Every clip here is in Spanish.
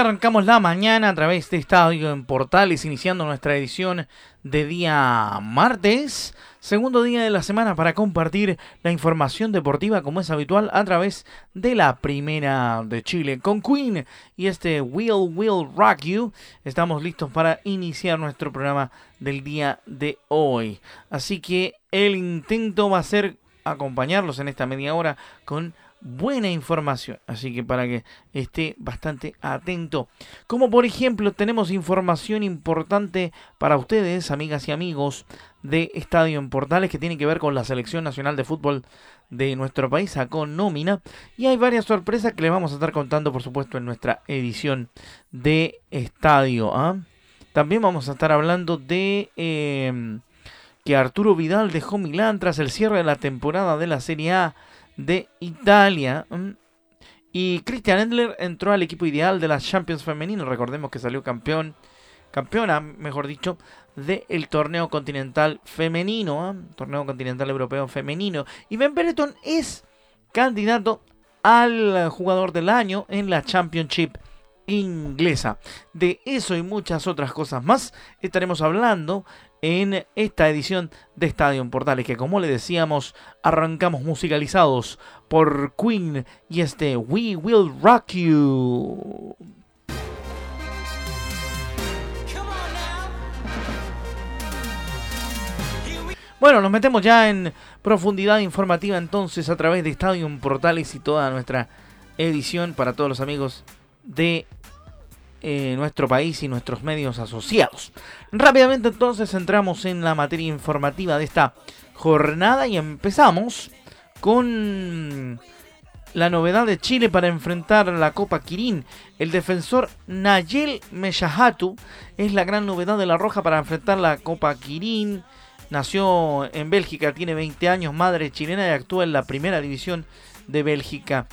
Arrancamos la mañana a través de Estadio en Portales, iniciando nuestra edición de día martes, segundo día de la semana para compartir la información deportiva como es habitual a través de la primera de Chile. Con Queen y este Will Will Rock You, estamos listos para iniciar nuestro programa del día de hoy. Así que el intento va a ser acompañarlos en esta media hora con buena información, así que para que esté bastante atento. Como por ejemplo tenemos información importante para ustedes, amigas y amigos de Estadio en Portales, que tiene que ver con la selección nacional de fútbol de nuestro país, con nómina, y hay varias sorpresas que les vamos a estar contando, por supuesto, en nuestra edición de Estadio. ¿ah? También vamos a estar hablando de... Em, que Arturo Vidal dejó Milán tras el cierre de la temporada de la Serie A de Italia. Y Christian Endler entró al equipo ideal de la Champions femenino. Recordemos que salió campeón, campeona, mejor dicho, del torneo continental femenino, ¿eh? torneo continental europeo femenino. Y Ben Bereton es candidato al jugador del año en la Championship inglesa. De eso y muchas otras cosas más estaremos hablando en esta edición de Estadio Portales, que como le decíamos, arrancamos musicalizados por Queen y este We Will Rock You. Bueno, nos metemos ya en profundidad informativa entonces a través de Estadio Portales y toda nuestra edición para todos los amigos de eh, nuestro país y nuestros medios asociados. Rápidamente entonces entramos en la materia informativa de esta jornada y empezamos con la novedad de Chile para enfrentar la Copa Kirin. El defensor Nayel Meshahatu es la gran novedad de la Roja para enfrentar la Copa Kirin. Nació en Bélgica, tiene 20 años, madre chilena y actúa en la primera división de Bélgica.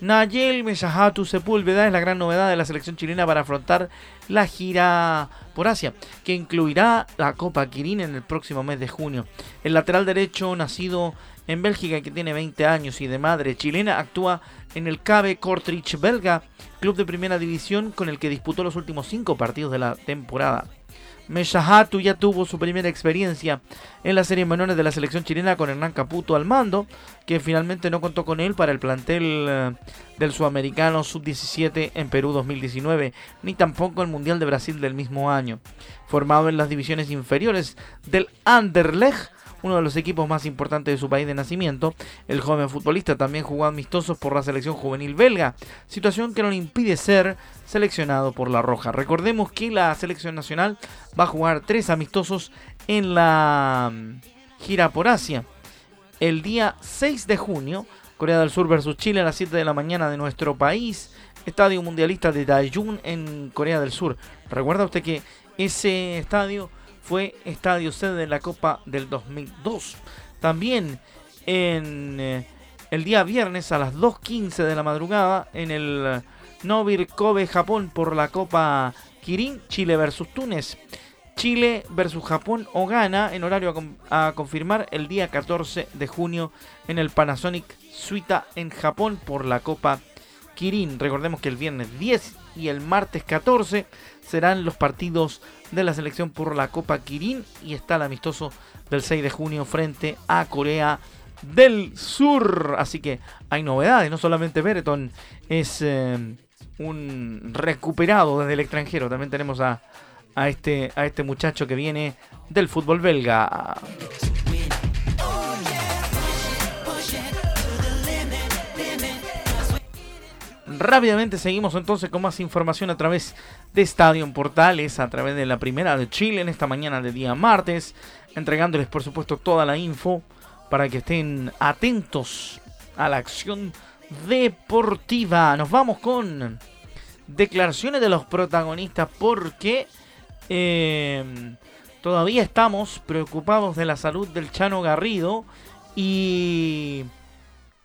Nayel Mesahatu Sepúlveda es la gran novedad de la selección chilena para afrontar la gira por Asia, que incluirá la Copa Kirin en el próximo mes de junio. El lateral derecho, nacido en Bélgica, que tiene 20 años y de madre chilena, actúa en el KB Kortrijk belga, club de primera división con el que disputó los últimos cinco partidos de la temporada. Meshahatu ya tuvo su primera experiencia en las series menores de la selección chilena con Hernán Caputo al mando, que finalmente no contó con él para el plantel eh, del sudamericano sub-17 en Perú 2019, ni tampoco el Mundial de Brasil del mismo año. Formado en las divisiones inferiores del Anderlecht, uno de los equipos más importantes de su país de nacimiento. El joven futbolista también jugó amistosos por la selección juvenil belga, situación que no le impide ser seleccionado por la Roja. Recordemos que la selección nacional va a jugar tres amistosos en la mm, gira por Asia. El día 6 de junio, Corea del Sur versus Chile a las 7 de la mañana de nuestro país. Estadio Mundialista de Daejeon en Corea del Sur. Recuerda usted que ese estadio fue estadio sede de la Copa del 2002. También en eh, el día viernes a las 2.15 de la madrugada en el Novir Kobe, Japón por la Copa Kirin, Chile versus Túnez. Chile versus Japón o Ghana en horario a, confirmar el día 14 de junio en el Panasonic Suita en Japón por la Copa Kirin. Recordemos que el viernes 10 y el martes 14 serán los partidos de la selección por la Copa Kirin y está el amistoso del 6 de junio frente a Corea del Sur. Así que hay novedades, no solamente Bereton es eh, un recuperado desde el extranjero, también tenemos a, a, este, a este muchacho que viene del fútbol belga. Rápidamente seguimos entonces con más información a través de Estadio Portales, a través de la primera de Chile en esta mañana de día martes, entregándoles por supuesto toda la info para que estén atentos a la acción deportiva. Nos vamos con declaraciones de los protagonistas porque eh, todavía estamos preocupados de la salud del Chano Garrido y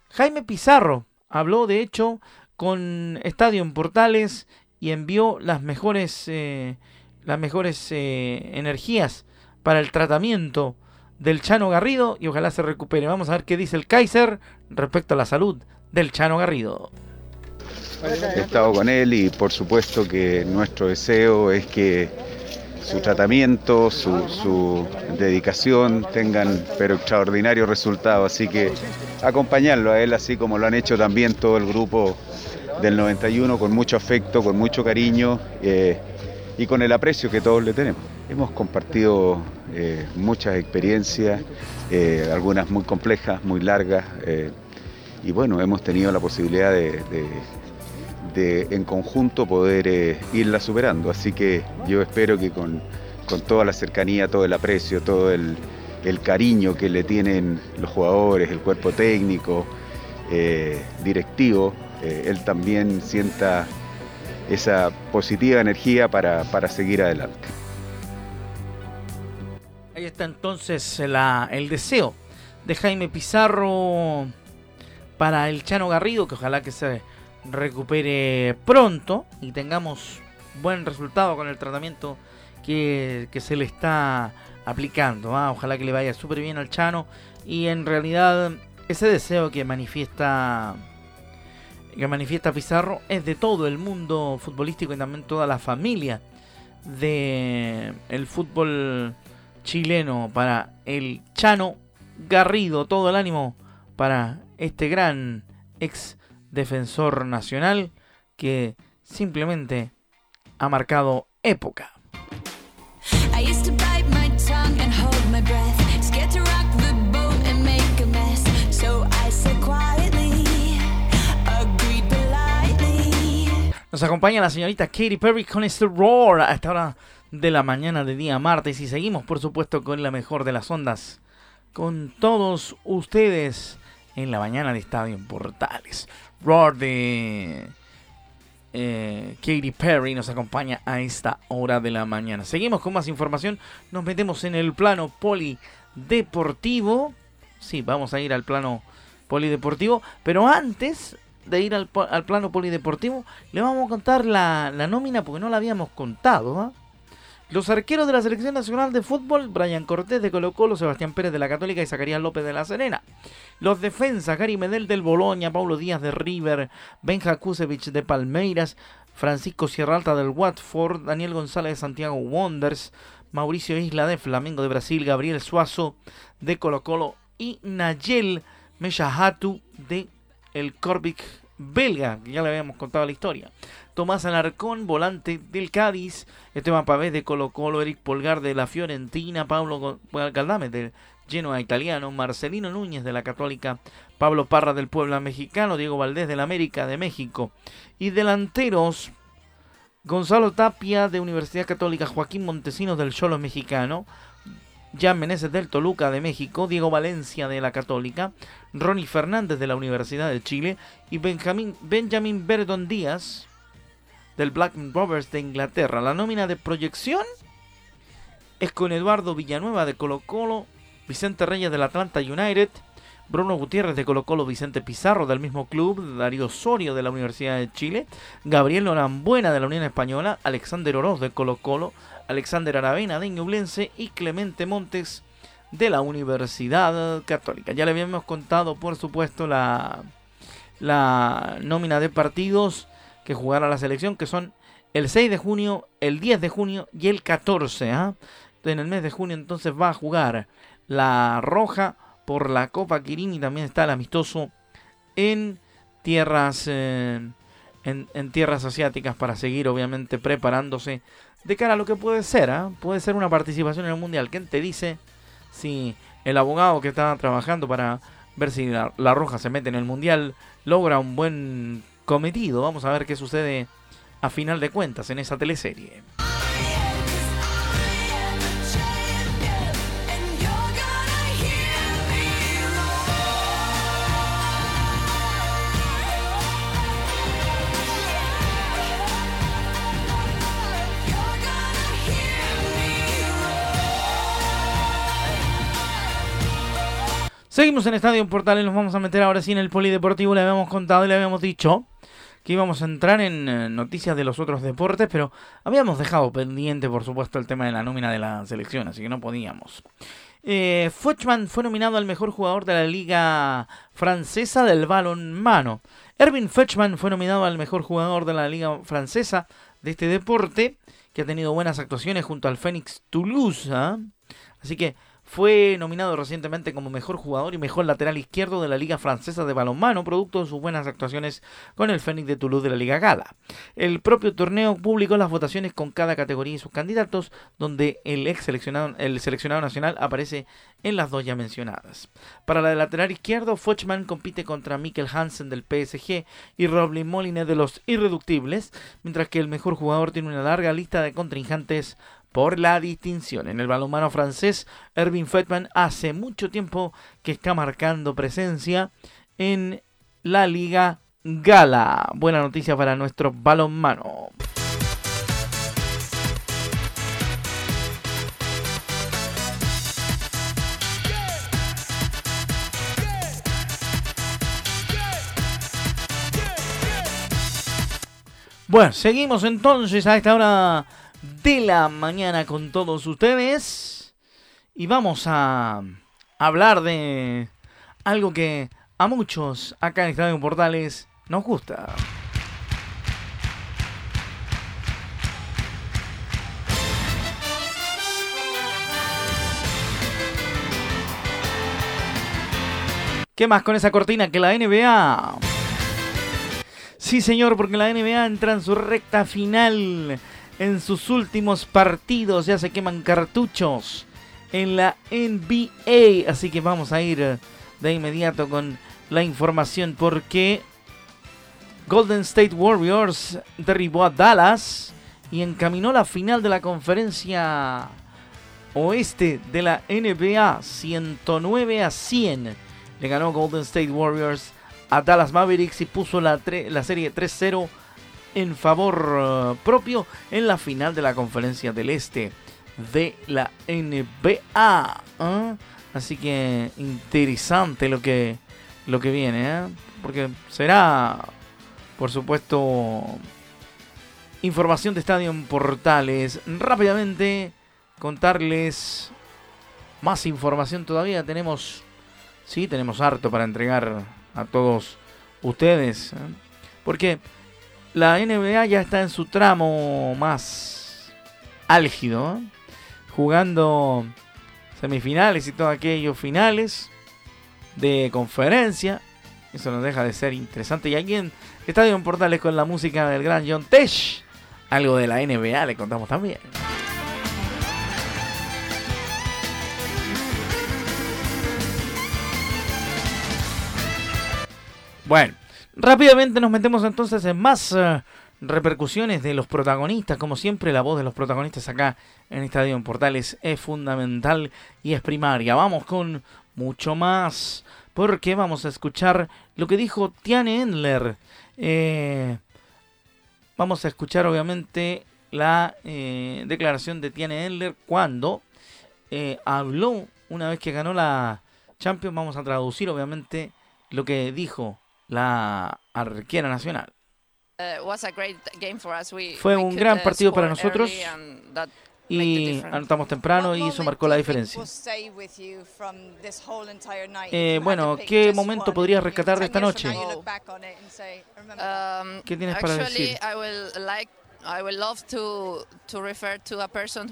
Jaime Pizarro habló de hecho con Estadio en Portales y envió las mejores, eh, las mejores eh, energías para el tratamiento del Chano Garrido y ojalá se recupere. Vamos a ver qué dice el Kaiser respecto a la salud del Chano Garrido. He estado con él y por supuesto que nuestro deseo es que su tratamiento, su, su dedicación tengan pero extraordinarios resultados. Así que acompañarlo a él así como lo han hecho también todo el grupo del 91 con mucho afecto, con mucho cariño eh, y con el aprecio que todos le tenemos. Hemos compartido eh, muchas experiencias, eh, algunas muy complejas, muy largas, y bueno, hemos tenido la posibilidad de, en conjunto poder irla superando. Así que yo espero que con, toda la cercanía, todo el aprecio, todo el cariño que le tienen los jugadores, el cuerpo técnico, directivo, eh, él también sienta esa positiva energía para, seguir adelante. Ahí está entonces el deseo de Jaime Pizarro para el Chano Garrido, que ojalá que se recupere pronto y tengamos buen resultado con el tratamiento que, se le está aplicando. ¿ah? Ojalá que le vaya súper bien al Chano y en realidad ese deseo que manifiesta que manifiesta Pizarro es de todo el mundo futbolístico y también toda la familia de fútbol chileno para el Chano Garrido, todo el ánimo para este gran ex defensor nacional que simplemente ha marcado época. Nos acompaña la señorita Katy Perry con este roar a esta hora de la mañana de día martes y seguimos por supuesto con la mejor de las ondas con todos ustedes en la mañana de Estadio en Portales. Roar de eh, Katy Perry nos acompaña a esta hora de la mañana. Seguimos con más información, nos metemos en el plano polideportivo. Sí, vamos a ir al plano polideportivo, pero antes de ir al, plano polideportivo, le vamos a contar la, nómina porque no la habíamos contado. ¿ah? Los arqueros de la Selección Nacional de Fútbol, Brian Cortés de Colo Colo, Sebastián Pérez de la Católica y Zacarías López de la Serena. Los defensas, Gary Medel del Boloña, Paulo Díaz de River, Benja Kusevich de Palmeiras, Francisco Sierra Alta del Watford, Daniel González de Santiago Wonders, Mauricio Isla de Flamengo de Brasil, Gabriel Suazo de Colo Colo y Nayel Meshahatu de el Corbic belga, que ya le habíamos contado la historia. Tomás Alarcón, volante del Cádiz, Esteban Pavés de Colo Colo, Eric Polgar de la Fiorentina, Pablo Galdame del Genoa italiano, Marcelino Núñez de la Católica, Pablo Parra del Puebla mexicano, Diego Valdés del América de México y delanteros Gonzalo Tapia de Universidad Católica, Joaquín Montesinos del Cholo mexicano, Jan Meneses del Toluca de México, Diego Valencia de la Católica, Ronnie Fernández de la Universidad de Chile y Benjamin, Benjamin Verdon Díaz del Black Rovers de Inglaterra. La nómina de proyección es con Eduardo Villanueva de Colo Colo, Vicente Reyes del Atlanta United, Bruno Gutiérrez de Colo Colo, Vicente Pizarro del mismo club, Darío Osorio de la Universidad de Chile, Gabriel Norambuena de la Unión Española, Alexander Oroz de Colo Colo, Alexander Aravena de Ñublense y Clemente Montes de la Universidad Católica. Ya le habíamos contado, por supuesto, la, la nómina de partidos que jugará la selección, que son el 6 de junio, el 10 de junio y el 14. ¿ah? En el mes de junio entonces va a jugar la Roja por la Copa Quirín y también está el amistoso en tierras eh, en, tierras asiáticas para seguir obviamente preparándose de cara a lo que puede ser, ¿ah? puede ser una participación en el Mundial. ¿Quién te dice si el abogado que está trabajando para ver si la, Roja se mete en el Mundial logra un buen cometido. Vamos a ver qué sucede a final de cuentas en esa teleserie. Seguimos en Estadio Portal y nos vamos a meter ahora sí en el polideportivo. Le habíamos contado y le habíamos dicho que íbamos a entrar en eh, noticias de los otros deportes, pero habíamos dejado pendiente, por supuesto, el tema de la nómina de la selección, así que no podíamos. Eh, fue nominado al mejor jugador de la liga francesa del balonmano. Erwin Fetchman fue nominado al mejor jugador de la liga francesa de este deporte, que ha tenido buenas actuaciones junto al Phoenix Toulouse. ¿ah? Así que fue nominado recientemente como mejor jugador y mejor lateral izquierdo de la Liga Francesa de Balonmano, producto de sus buenas actuaciones con el Fénix de Toulouse de la Liga Gala. El propio torneo publicó las votaciones con cada categoría y sus candidatos, donde el ex seleccionado, el seleccionado nacional aparece en las dos ya mencionadas. Para la de lateral izquierdo, Fochman compite contra Mikkel Hansen del PSG y Roblin Moline de los Irreductibles, mientras que el mejor jugador tiene una larga lista de contrincantes por la distinción. En el balonmano francés, Erwin Fettman hace mucho tiempo que está marcando presencia en la Liga Gala. Buena noticia para nuestro balonmano. Bueno, seguimos entonces a esta hora de la mañana con todos ustedes. Y vamos a hablar de algo que a muchos acá en Estadio Portales nos gusta. ¿Qué más con esa cortina que la NBA? Sí, señor, porque la NBA entra en su recta final en sus últimos partidos. Ya se queman cartuchos en la NBA. Así que vamos a ir de inmediato con la información porque Golden State Warriors derribó a Dallas y encaminó la final de la conferencia oeste de la NBA 109 a 100. Le ganó Golden State Warriors a Dallas Mavericks y puso la, la serie 3-0 en favor eh, propio en la final de la conferencia del este de la NBA. ¿ah? Así que interesante lo que, lo que viene, ¿eh? porque será, por supuesto, información de Estadio Portales. Rápidamente contarles más información todavía. Tenemos, sí, tenemos harto para entregar a todos ustedes. ¿eh? Porque la NBA ya está en su tramo más álgido, jugando semifinales y todos aquellos finales de conferencia. Eso nos deja de ser interesante. Y aquí en Estadio en Portales con la música del gran John Tesh, algo de la NBA le contamos también. Bueno, Rápidamente nos metemos entonces en más eh, repercusiones de los protagonistas. Como siempre, la voz de los protagonistas acá en Estadio en Portales es fundamental y es primaria. Vamos con mucho más, porque vamos a escuchar lo que dijo Tiane Endler. Eh, vamos a escuchar, obviamente, la eh, declaración de Tiane Endler cuando habló una vez que ganó la Champions. Vamos a traducir, obviamente, lo que dijo la arquera nacional. Uh, Fue un gran partido para nosotros y anotamos temprano y eso marcó la diferencia. Eh, bueno, ¿qué momento podrías rescatar de esta noche? Um, ¿Qué tienes para decir?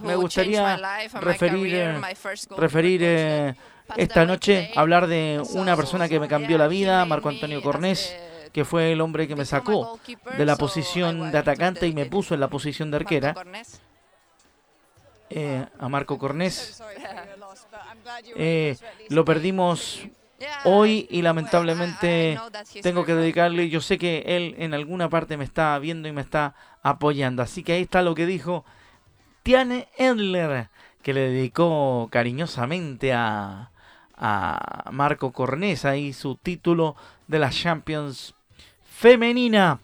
Me gustaría referir, referir eh, esta noche hablar de una persona que me cambió la vida, Marco Antonio Cornés, que fue el hombre que me sacó de la posición de atacante y me puso en la posición de arquera. Eh, a Marco Cornés. Eh, lo perdimos hoy y lamentablemente tengo que dedicarle, yo sé que él en alguna parte me está viendo y me está apoyando. Así que ahí está lo que dijo Tiane Edler, que le dedicó cariñosamente a, a Marco Cornesa y su título de la Champions femenina.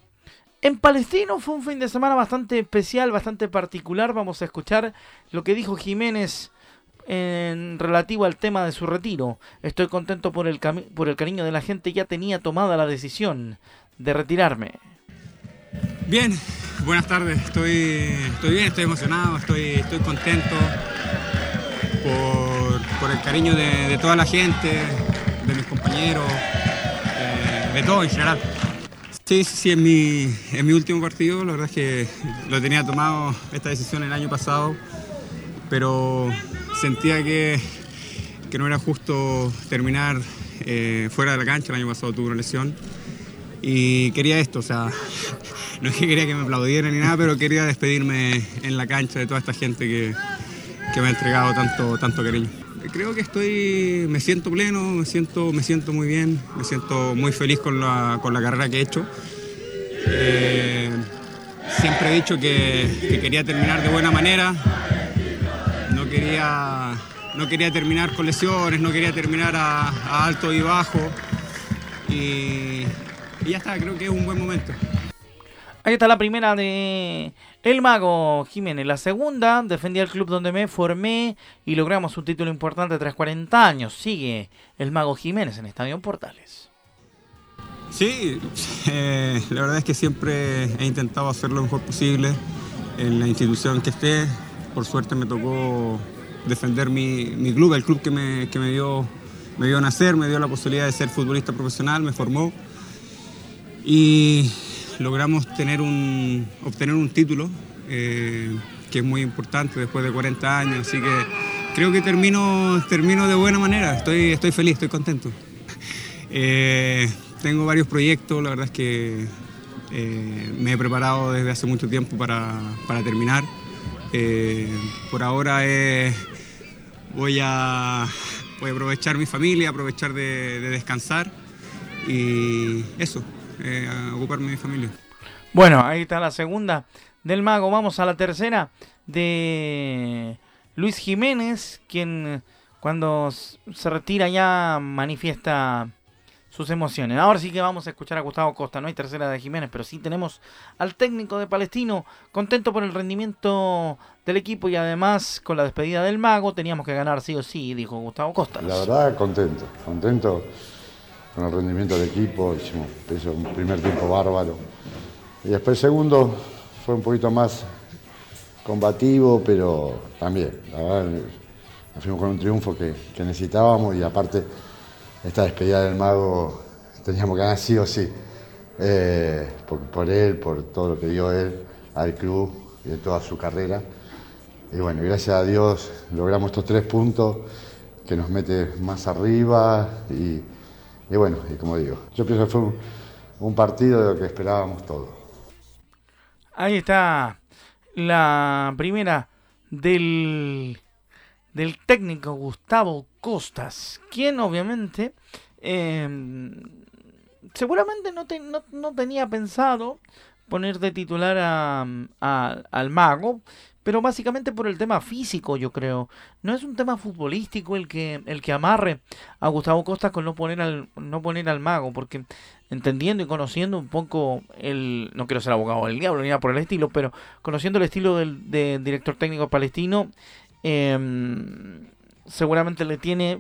En Palestino fue un fin de semana bastante especial, bastante particular. Vamos a escuchar lo que dijo Jiménez en relativo al tema de su retiro. Estoy contento por el, por el cariño de la gente. Ya tenía tomada la decisión de retirarme. Bien, buenas tardes. Estoy, estoy bien, estoy emocionado, estoy, estoy contento por, el cariño de, toda la gente, de mis compañeros, eh, de todo en general. Sí, sí, sí, en mi, en mi último partido, la verdad es que lo tenía tomado esta decisión el año pasado, pero sentía que, que no era justo terminar eh, fuera de la cancha, el año pasado tuve una lesión y quería esto, o sea, no es que quería que me aplaudieran ni nada, pero quería despedirme en la cancha de toda esta gente que, que me ha entregado tanto, tanto cariño. Creo que estoy, me siento pleno, me siento, me siento muy bien, me siento muy feliz con la, con la carrera que he hecho. Eh, siempre he dicho que, quería terminar de buena manera, no quería, no quería terminar con lesiones, no quería terminar a, alto y bajo. Y, y ya está, creo que es un buen momento. Ahí está la primera de El Mago Jiménez. La segunda, defendí al club donde me formé y logramos un título importante tras 40 años. Sigue El Mago Jiménez en Estadio Portales. Sí, eh, la verdad es que siempre he intentado hacer lo mejor posible en la institución que esté. Por suerte me tocó defender mi, club, el club que, me, que me, dio, me dio nacer, me dio la posibilidad de ser futbolista profesional, me formó. Y logramos obtener un título, eh, que es muy importante después de 40 años, así que creo que termino, termino de buena manera, estoy, estoy feliz, estoy contento. Eh, tengo varios proyectos, la verdad es que eh, me he preparado desde hace mucho tiempo para, terminar. por ahora voy, a, voy a aprovechar mi familia, aprovechar de descansar y eso, eh, a ocuparme de mi familia. Bueno, ahí está la segunda del mago. Vamos a la tercera de Luis Jiménez, quien cuando se retira ya manifiesta sus emociones. Ahora sí que vamos a escuchar a Gustavo Costa. No hay tercera de Jiménez, pero sí tenemos al técnico de Palestino contento por el rendimiento del equipo y además con la despedida del mago teníamos que ganar sí o sí, dijo Gustavo Costa. La verdad, contento, contento con el rendimiento del equipo, hicimos un primer tiempo bárbaro. Y después el segundo fue un poquito más combativo, pero también, la verdad, nos fuimos con un triunfo que, necesitábamos y aparte esta despedida del mago teníamos que ganar sí o sí, eh, por, él, por todo lo que dio él al club y de toda su carrera. Y bueno, gracias a Dios logramos estos tres puntos que nos mete más arriba y y bueno, y como digo, yo pienso que fue un, partido de lo que esperábamos todos. Ahí está la primera del, del técnico Gustavo Costas, quien obviamente em, seguramente no, no, tenía pensado poner de titular a, al mago, pero básicamente por el tema físico, yo creo. No es un tema futbolístico el que el que amarre a Gustavo Costa con no poner al no poner al mago, porque entendiendo y conociendo un poco el no quiero ser abogado del diablo ni nada por el estilo, pero conociendo el estilo del, director técnico palestino, em, seguramente le tiene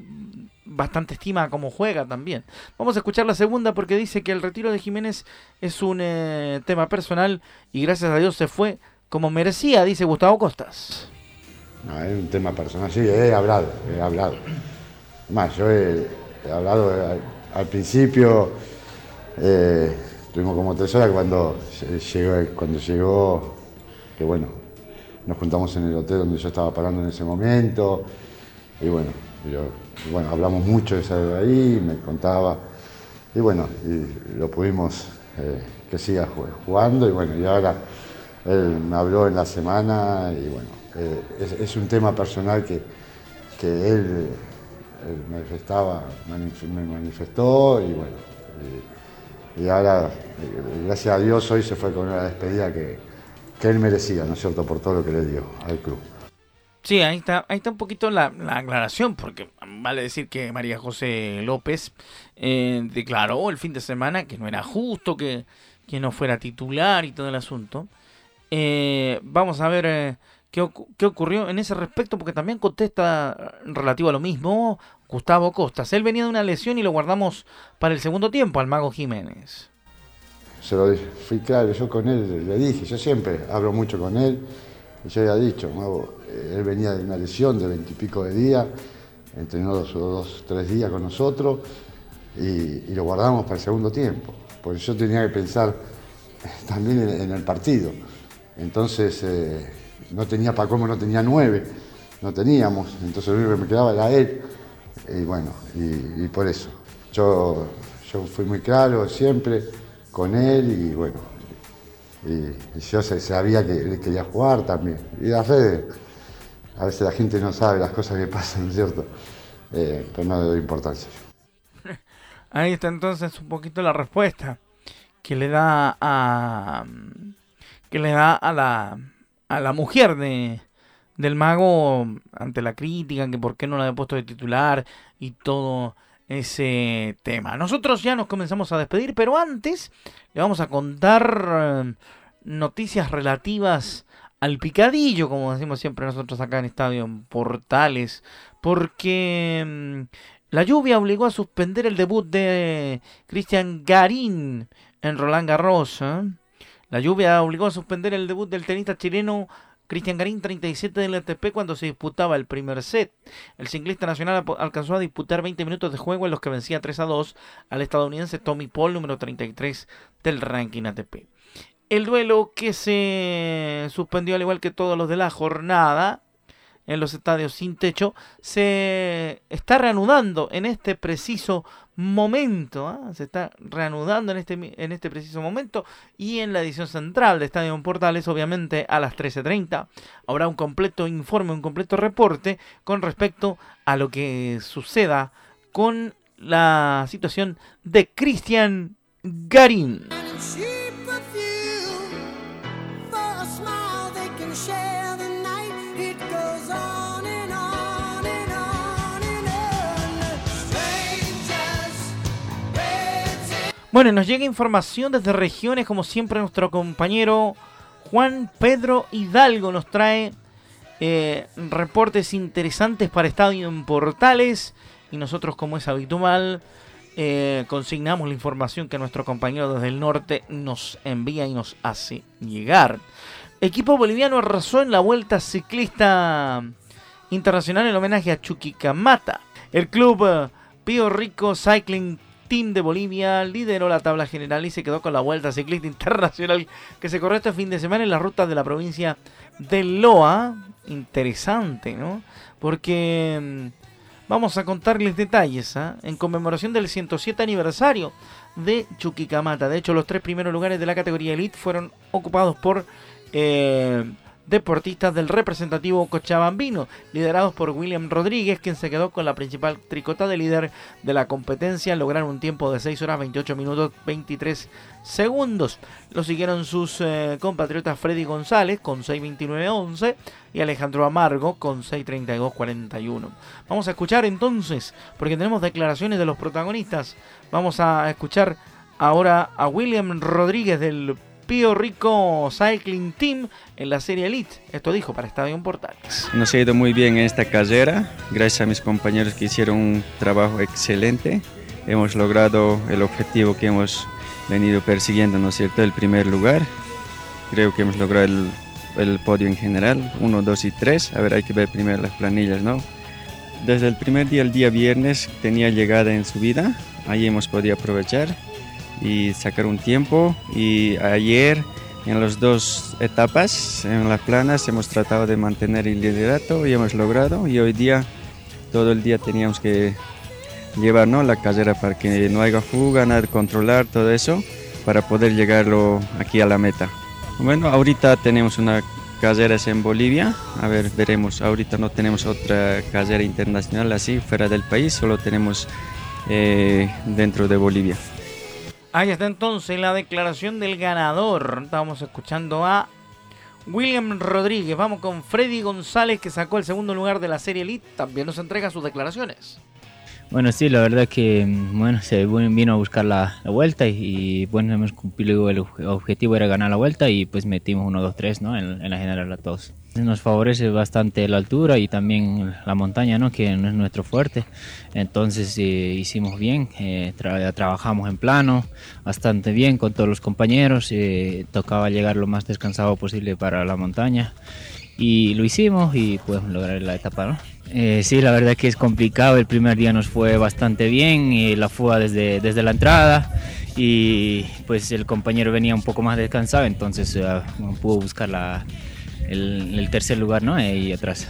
bastante estima a cómo juega también. Vamos a escuchar la segunda porque dice que el retiro de Jiménez es un eh, tema personal y gracias a Dios se fue como merecía, dice Gustavo Costas. No, es un tema personal, sí, he hablado, he hablado. Más, yo he, hablado al, principio, eh, tuvimos como tres horas cuando llegó, cuando llegó, que bueno, nos juntamos en el hotel donde yo estaba parando en ese momento, y bueno, yo, bueno hablamos mucho de eso de ahí, me contaba, y bueno, y lo pudimos eh, que siga jugando, y bueno, y ahora él me habló en la semana y bueno, eh, es, un tema personal que, él él manifestaba, me manifestó y bueno, y, ahora, eh, gracias a Dios, hoy se fue con una despedida que, que él merecía, ¿no es cierto?, por todo lo que le dio al club. Sí, ahí está, ahí está un poquito la, aclaración, porque vale decir que María José López eh, declaró el fin de semana que no era justo que, que no fuera titular y todo el asunto. Eh, vamos a ver eh, qué, qué, ocurrió en ese respecto, porque también contesta relativo a lo mismo Gustavo Costas. Él venía de una lesión y lo guardamos para el segundo tiempo al Mago Jiménez. Se lo dije, fui claro, yo con él le dije, yo siempre hablo mucho con él, y yo he dicho, Mago, él venía de una lesión de veintipico de días, entrenó dos o dos, tres días con nosotros y, lo guardamos para el segundo tiempo, porque yo tenía que pensar también en, el partido. Entonces, eh, no tenía para cómo, no tenía nueve, no teníamos, entonces lo único que me quedaba era él, y bueno, y, por eso. Yo, yo fui muy claro siempre con él y bueno, y, yo sabía que él quería jugar también. Y la Fede, a veces la gente no sabe las cosas que pasan, ¿no es cierto? Eh, pero no le doy importancia. Ahí está entonces un poquito la respuesta que le da a que le da a la a la mujer de del mago ante la crítica que por qué no la había puesto de titular y todo ese tema. Nosotros ya nos comenzamos a despedir, pero antes le vamos a contar eh, noticias relativas al picadillo, como decimos siempre nosotros acá en Estadio Portales, porque mm, la lluvia obligó a suspender el debut de Cristian Garín en Roland Garros. ¿eh? La lluvia obligó a suspender el debut del tenista chileno Cristian Garín 37 del ATP cuando se disputaba el primer set. El ciclista nacional alcanzó a disputar 20 minutos de juego en los que vencía 3 a 2 al estadounidense Tommy Paul, número 33 del ranking ATP. El duelo que se suspendió al igual que todos los de la jornada en los estadios sin techo se está reanudando en este preciso. ¿Ah? Se está reanudando en este, en este preciso momento. Y en la edición central de Estadio Portales, obviamente a las 13.30, habrá un completo informe, un completo reporte con respecto a lo que suceda con la situación de Cristian Garín. Bueno, nos llega información desde regiones, como siempre nuestro compañero Juan Pedro Hidalgo nos trae eh, reportes interesantes para Estadio en Portales y nosotros como es habitual eh, consignamos la información que nuestro compañero desde el norte nos envía y nos hace llegar. Equipo boliviano arrasó en la vuelta ciclista internacional en homenaje a Chuquicamata. El club eh, Pío Rico Cycling Team de Bolivia lideró la tabla general y se quedó con la Vuelta Ciclista Internacional que se corrió este fin de semana en las rutas de la provincia de Loa. Interesante, ¿no? Porque mm, vamos a contarles detalles ¿ah? en conmemoración del 107 aniversario de Chuquicamata. De hecho, los tres primeros lugares de la categoría Elite fueron ocupados por... Eh, deportistas del representativo cochabambino, liderados por William Rodríguez, quien se quedó con la principal tricota de líder de la competencia, lograron un tiempo de 6 horas 28 minutos 23 segundos. Lo siguieron sus eh, compatriotas Freddy González con 6.29.11 y Alejandro Amargo con 6.32.41. Vamos a escuchar entonces, porque tenemos declaraciones de los protagonistas, vamos a escuchar ahora a William Rodríguez del Pío Rico Cycling Team en la Serie Elite. Esto dijo para Estadio Portales. Nos ha ido muy bien en esta carrera, gracias a mis compañeros que hicieron un trabajo excelente. Hemos logrado el objetivo que hemos venido persiguiendo, ¿no es cierto? El primer lugar. Creo que hemos logrado el, el podio en general, 1, 2 y 3. A ver, hay que ver primero las planillas, ¿no? Desde el primer día, el día viernes, tenía llegada en subida. Ahí hemos podido aprovechar y sacar un tiempo. Y ayer en las dos etapas, en las planas, hemos tratado de mantener el liderato y hemos logrado. Y hoy día, todo el día teníamos que llevar la carrera para que no haya fuga, nada, controlar todo eso para poder llegarlo aquí a la meta. Bueno, ahorita tenemos una carreras en Bolivia. A ver, veremos. Ahorita no tenemos otra carrera internacional así fuera del país, solo tenemos eh, dentro de Bolivia. Ahí está entonces la declaración del ganador. Estamos escuchando a William Rodríguez. Vamos con Freddy González que sacó el segundo lugar de la Serie Elite. También nos entrega sus declaraciones. Bueno, sí, la verdad que bueno, se vino a buscar la, vuelta y, bueno, hemos cumplido el objetivo era ganar la vuelta y pues metimos 1, 2, 3 ¿no? en, la general a todos. Nos favorece bastante la altura y también la montaña, ¿no? que no es nuestro fuerte. Entonces eh, hicimos bien, eh, trabajamos en plano, bastante bien con todos los compañeros, eh, tocaba llegar lo más descansado posible para la montaña y lo hicimos y pudimos lograr la etapa. ¿no? Eh, sí, la verdad que es complicado. El primer día nos fue bastante bien y la fuga desde, desde la entrada y pues el compañero venía un poco más descansado, entonces uh, pudo buscar la, el, tercer lugar ¿no? ahí atrás.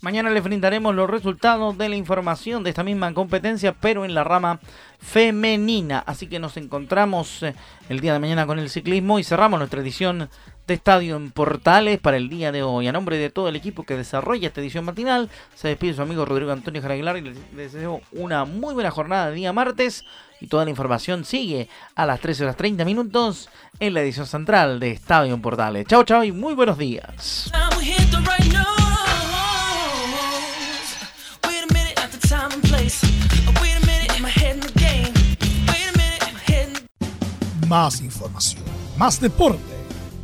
Mañana les brindaremos los resultados de la información de esta misma competencia, pero en la rama femenina. Así que nos encontramos eh, el día de mañana con el ciclismo y cerramos nuestra edición de Estadio en Portales para el día de hoy. A nombre de todo el equipo que desarrolla esta edición matinal, se despide su amigo Rodrigo Antonio Jaraguilar y les deseo una muy buena jornada de día martes. Y toda la información sigue a las 13 horas 30 minutos en la edición central de Estadio en Portales. Chao, chao y muy buenos días. Más información, más deporte.